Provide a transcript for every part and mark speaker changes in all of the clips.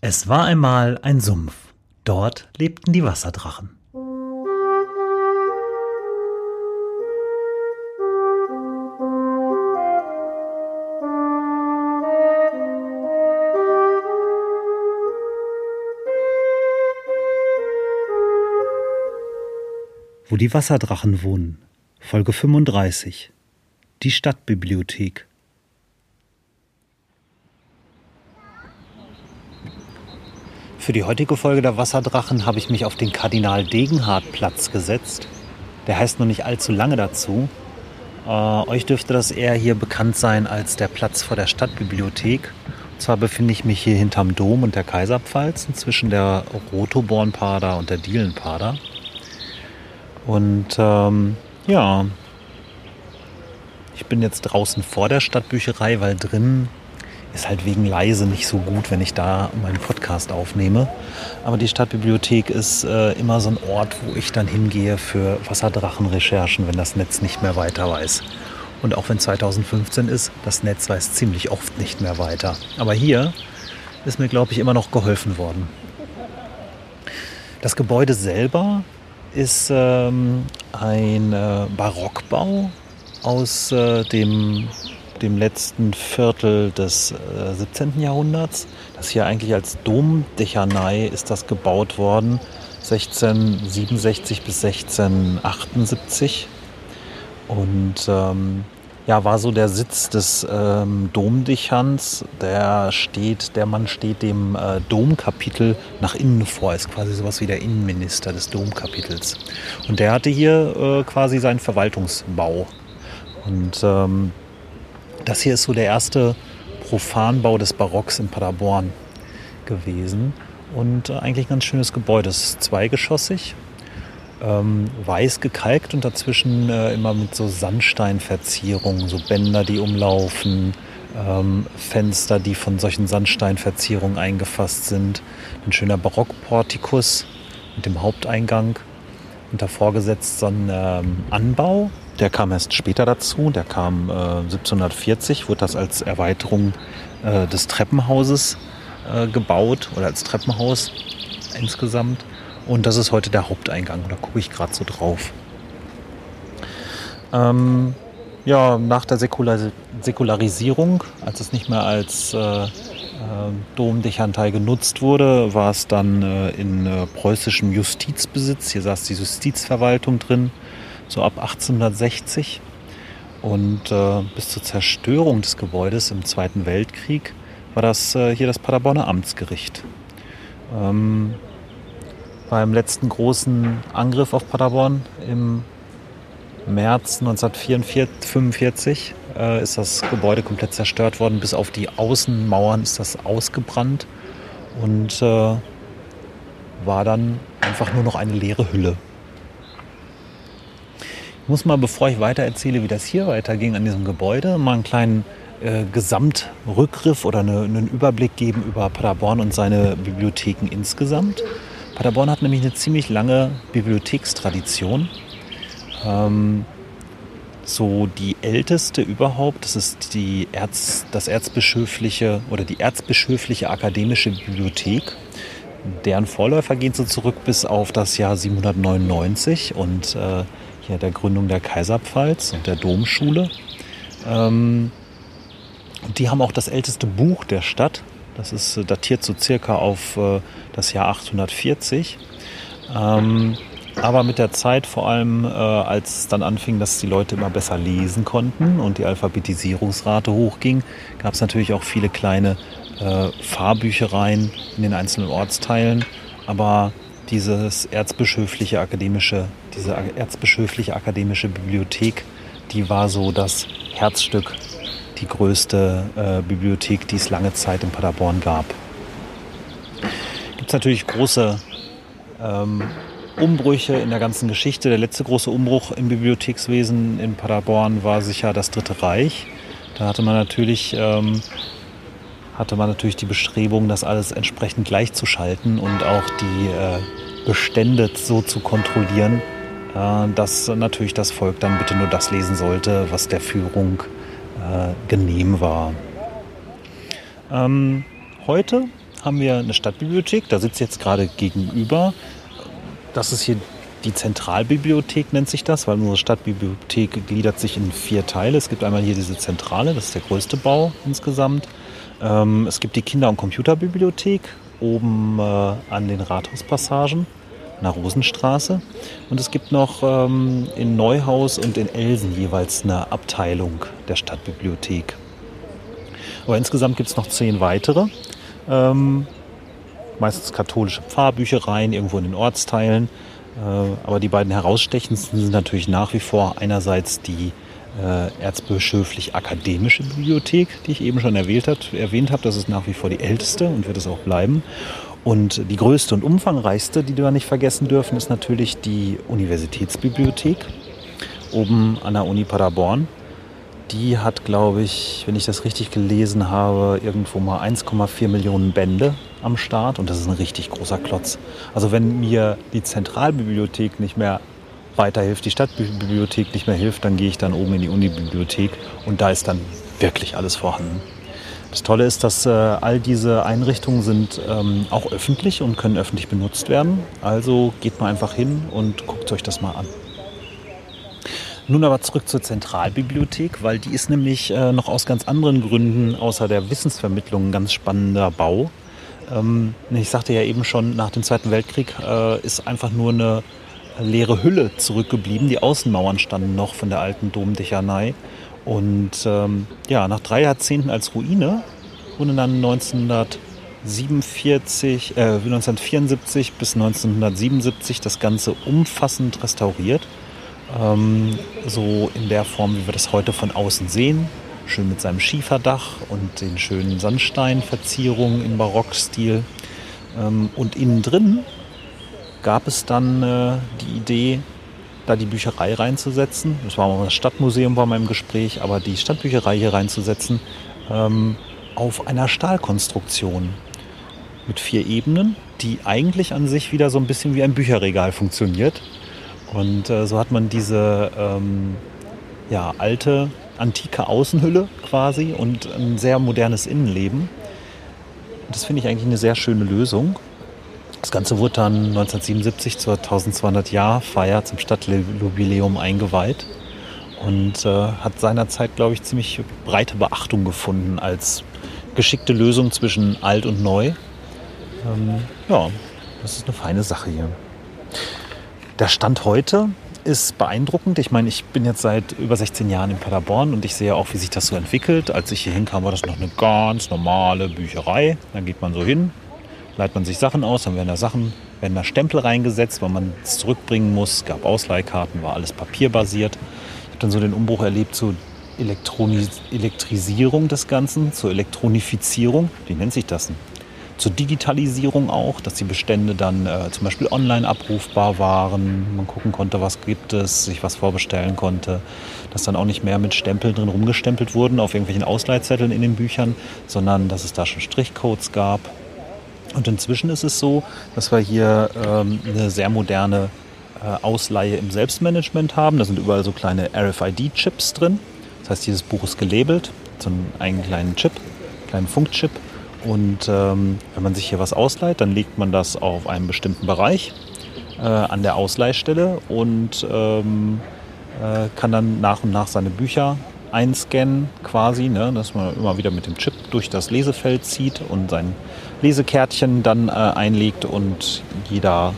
Speaker 1: Es war einmal ein Sumpf. Dort lebten die Wasserdrachen. Wo die Wasserdrachen wohnen. Folge 35. Die Stadtbibliothek. Für die heutige Folge der Wasserdrachen habe ich mich auf den Kardinal Degenhardt Platz gesetzt. Der heißt noch nicht allzu lange dazu. Äh, euch dürfte das eher hier bekannt sein als der Platz vor der Stadtbibliothek. Und zwar befinde ich mich hier hinterm Dom und der Kaiserpfalz, zwischen der Rotobornpader und der Dielenpader. Und ähm, ja, ich bin jetzt draußen vor der Stadtbücherei, weil drin ist halt wegen leise nicht so gut, wenn ich da meinen Podcast aufnehme. Aber die Stadtbibliothek ist äh, immer so ein Ort, wo ich dann hingehe für Wasserdrachenrecherchen, wenn das Netz nicht mehr weiter weiß. Und auch wenn 2015 ist, das Netz weiß ziemlich oft nicht mehr weiter. Aber hier ist mir, glaube ich, immer noch geholfen worden. Das Gebäude selber ist ähm, ein äh, Barockbau aus äh, dem dem letzten Viertel des äh, 17. Jahrhunderts. Das hier eigentlich als Domdechanei ist das gebaut worden, 1667 bis 1678. Und ähm, ja, war so der Sitz des ähm, Domdechans. Der steht, der Mann steht dem äh, Domkapitel nach innen vor, ist quasi sowas wie der Innenminister des Domkapitels. Und der hatte hier äh, quasi seinen Verwaltungsbau. Und ähm, das hier ist so der erste Profanbau des Barocks in Paderborn gewesen. Und äh, eigentlich ein ganz schönes Gebäude. Es ist zweigeschossig, ähm, weiß gekalkt und dazwischen äh, immer mit so Sandsteinverzierungen, so Bänder, die umlaufen, ähm, Fenster, die von solchen Sandsteinverzierungen eingefasst sind. Ein schöner Barockportikus mit dem Haupteingang und davor gesetzt so ein ähm, Anbau der kam erst später dazu, der kam äh, 1740, wurde das als Erweiterung äh, des Treppenhauses äh, gebaut oder als Treppenhaus insgesamt. Und das ist heute der Haupteingang, da gucke ich gerade so drauf. Ähm, ja, nach der Säkular Säkularisierung, als es nicht mehr als äh, äh, Domdechanteil genutzt wurde, war es dann äh, in preußischem Justizbesitz. Hier saß die Justizverwaltung drin so ab 1860. Und äh, bis zur Zerstörung des Gebäudes im Zweiten Weltkrieg war das äh, hier das Paderborner Amtsgericht. Ähm, beim letzten großen Angriff auf Paderborn im März 1945 äh, ist das Gebäude komplett zerstört worden. Bis auf die Außenmauern ist das ausgebrannt und äh, war dann einfach nur noch eine leere Hülle muss mal, bevor ich weiter erzähle, wie das hier weiterging an diesem Gebäude, mal einen kleinen äh, Gesamtrückgriff oder eine, einen Überblick geben über Paderborn und seine Bibliotheken insgesamt. Paderborn hat nämlich eine ziemlich lange Bibliothekstradition. Ähm, so die älteste überhaupt, das ist die Erz, das erzbischöfliche oder die erzbischöfliche akademische Bibliothek. Deren Vorläufer gehen so zurück bis auf das Jahr 799 und äh, ja, der Gründung der Kaiserpfalz und der Domschule. Ähm, die haben auch das älteste Buch der Stadt. Das ist äh, datiert so circa auf äh, das Jahr 840. Ähm, aber mit der Zeit, vor allem äh, als es dann anfing, dass die Leute immer besser lesen konnten und die Alphabetisierungsrate hochging, gab es natürlich auch viele kleine äh, Fahrbüchereien in den einzelnen Ortsteilen. Aber dieses erzbischöfliche akademische, diese erzbischöfliche akademische Bibliothek, die war so das Herzstück, die größte äh, Bibliothek, die es lange Zeit in Paderborn gab. Gibt es natürlich große ähm, Umbrüche in der ganzen Geschichte. Der letzte große Umbruch im Bibliothekswesen in Paderborn war sicher das Dritte Reich. Da hatte man natürlich ähm, hatte man natürlich die Bestrebung, das alles entsprechend gleichzuschalten und auch die äh, Bestände so zu kontrollieren, dass natürlich das Volk dann bitte nur das lesen sollte, was der Führung äh, genehm war. Ähm, heute haben wir eine Stadtbibliothek. Da sitzt jetzt gerade gegenüber. Das ist hier die Zentralbibliothek, nennt sich das, weil unsere Stadtbibliothek gliedert sich in vier Teile. Es gibt einmal hier diese Zentrale, das ist der größte Bau insgesamt. Ähm, es gibt die Kinder- und Computerbibliothek oben äh, an den Rathauspassagen der Rosenstraße. Und es gibt noch ähm, in Neuhaus und in Elsen jeweils eine Abteilung der Stadtbibliothek. Aber insgesamt gibt es noch zehn weitere. Ähm, meistens katholische Pfarrbüchereien irgendwo in den Ortsteilen. Äh, aber die beiden herausstechendsten sind natürlich nach wie vor einerseits die äh, erzbischöflich-akademische Bibliothek, die ich eben schon erwähnt, hat, erwähnt habe. Das ist nach wie vor die älteste und wird es auch bleiben. Und die größte und umfangreichste, die wir nicht vergessen dürfen, ist natürlich die Universitätsbibliothek oben an der Uni Paderborn. Die hat, glaube ich, wenn ich das richtig gelesen habe, irgendwo mal 1,4 Millionen Bände am Start und das ist ein richtig großer Klotz. Also wenn mir die Zentralbibliothek nicht mehr weiterhilft, die Stadtbibliothek nicht mehr hilft, dann gehe ich dann oben in die Unibibliothek und da ist dann wirklich alles vorhanden. Das Tolle ist, dass äh, all diese Einrichtungen sind ähm, auch öffentlich und können öffentlich benutzt werden. Also geht mal einfach hin und guckt euch das mal an. Nun aber zurück zur Zentralbibliothek, weil die ist nämlich äh, noch aus ganz anderen Gründen außer der Wissensvermittlung ein ganz spannender Bau. Ähm, ich sagte ja eben schon, nach dem Zweiten Weltkrieg äh, ist einfach nur eine leere Hülle zurückgeblieben. Die Außenmauern standen noch von der alten Domdechanei. Und ähm, ja, nach drei Jahrzehnten als Ruine wurde dann 1947, äh, 1974 bis 1977 das Ganze umfassend restauriert. Ähm, so in der Form, wie wir das heute von außen sehen. Schön mit seinem Schieferdach und den schönen Sandsteinverzierungen im Barockstil. Ähm, und innen drin gab es dann äh, die Idee, da die Bücherei reinzusetzen. Das war mal das Stadtmuseum bei meinem Gespräch, aber die Stadtbücherei hier reinzusetzen ähm, auf einer Stahlkonstruktion mit vier Ebenen, die eigentlich an sich wieder so ein bisschen wie ein Bücherregal funktioniert. Und äh, so hat man diese ähm, ja, alte, antike Außenhülle quasi und ein sehr modernes Innenleben. Das finde ich eigentlich eine sehr schöne Lösung. Das Ganze wurde dann 1977 zur 1200-Jahr-Feier zum Stadtjubiläum eingeweiht und äh, hat seinerzeit, glaube ich, ziemlich breite Beachtung gefunden als geschickte Lösung zwischen alt und neu. Ähm, ja, das ist eine feine Sache hier. Der Stand heute ist beeindruckend. Ich meine, ich bin jetzt seit über 16 Jahren in Paderborn und ich sehe auch, wie sich das so entwickelt. Als ich hier hinkam, war das noch eine ganz normale Bücherei. Dann geht man so hin, leiht man sich Sachen aus, dann werden da Sachen, werden da Stempel reingesetzt, weil man es zurückbringen muss. Es gab Ausleihkarten, war alles papierbasiert. Ich habe dann so den Umbruch erlebt zur Elektronis Elektrisierung des Ganzen, zur Elektronifizierung. Wie nennt sich das denn? Zur Digitalisierung auch, dass die Bestände dann äh, zum Beispiel online abrufbar waren, man gucken konnte, was gibt es, sich was vorbestellen konnte, dass dann auch nicht mehr mit Stempeln drin rumgestempelt wurden auf irgendwelchen Ausleihzetteln in den Büchern, sondern dass es da schon Strichcodes gab. Und inzwischen ist es so, dass wir hier ähm, eine sehr moderne äh, Ausleihe im Selbstmanagement haben. Da sind überall so kleine RFID-Chips drin. Das heißt, dieses Buch ist gelabelt, so einen kleinen Chip, kleinen Funkchip. Und ähm, wenn man sich hier was ausleiht, dann legt man das auf einen bestimmten Bereich äh, an der Ausleihstelle und ähm, äh, kann dann nach und nach seine Bücher einscannen quasi, ne, dass man immer wieder mit dem Chip durch das Lesefeld zieht und sein Lesekärtchen dann äh, einlegt und jeder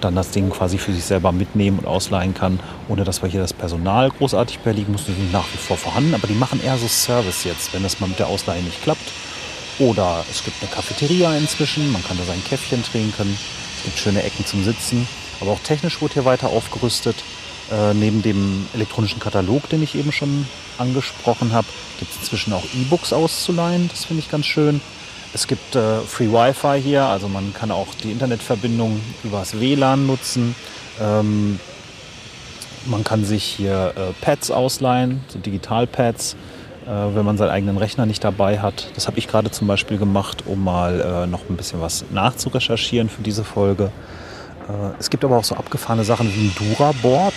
Speaker 1: dann das Ding quasi für sich selber mitnehmen und ausleihen kann, ohne dass wir hier das Personal großartig behelligen müssen. Die sind nach wie vor vorhanden, aber die machen eher so Service jetzt, wenn das mal mit der Ausleihe nicht klappt. Oder es gibt eine Cafeteria inzwischen, man kann da sein Käffchen trinken, es gibt schöne Ecken zum Sitzen. Aber auch technisch wurde hier weiter aufgerüstet. Äh, neben dem elektronischen Katalog, den ich eben schon angesprochen habe, gibt es inzwischen auch E-Books auszuleihen. Das finde ich ganz schön. Es gibt äh, Free Wi-Fi hier, also man kann auch die Internetverbindung übers WLAN nutzen. Ähm, man kann sich hier äh, Pads ausleihen, so Digitalpads, äh, wenn man seinen eigenen Rechner nicht dabei hat. Das habe ich gerade zum Beispiel gemacht, um mal äh, noch ein bisschen was nachzurecherchieren für diese Folge. Äh, es gibt aber auch so abgefahrene Sachen wie ein Dura-Board.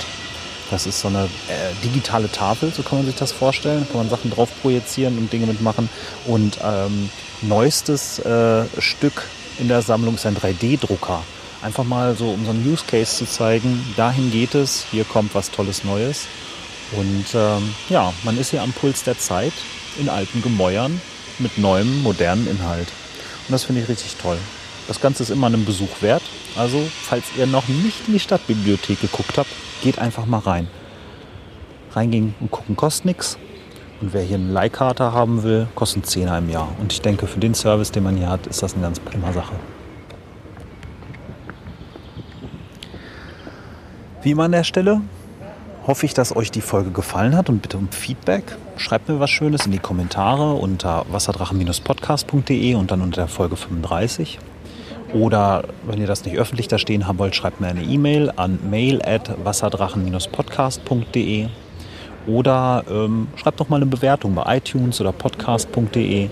Speaker 1: Das ist so eine äh, digitale Tafel, so kann man sich das vorstellen. Da kann man Sachen drauf projizieren und Dinge mitmachen. Und ähm, neuestes äh, Stück in der Sammlung ist ein 3D-Drucker. Einfach mal so, um so einen Use Case zu zeigen, dahin geht es, hier kommt was Tolles Neues. Und ähm, ja, man ist hier am Puls der Zeit in alten Gemäuern mit neuem, modernen Inhalt. Und das finde ich richtig toll. Das Ganze ist immer einen Besuch wert. Also, falls ihr noch nicht in die Stadtbibliothek geguckt habt, geht einfach mal rein. Reingehen und gucken kostet nichts. Und wer hier eine Leihkarte haben will, kostet 10 im Jahr. Und ich denke, für den Service, den man hier hat, ist das eine ganz prima Sache. Wie immer an der Stelle hoffe ich, dass euch die Folge gefallen hat und bitte um Feedback. Schreibt mir was Schönes in die Kommentare unter wasserdrachen-podcast.de und dann unter der Folge 35. Oder wenn ihr das nicht öffentlich da stehen haben wollt, schreibt mir eine E-Mail an mail at wasserdrachen-podcast.de oder ähm, schreibt doch mal eine Bewertung bei iTunes oder podcast.de äh,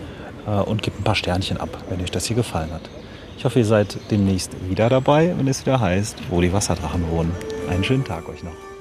Speaker 1: und gebt ein paar Sternchen ab, wenn euch das hier gefallen hat. Ich hoffe, ihr seid demnächst wieder dabei, wenn es wieder heißt, wo die Wasserdrachen wohnen. Einen schönen Tag euch noch.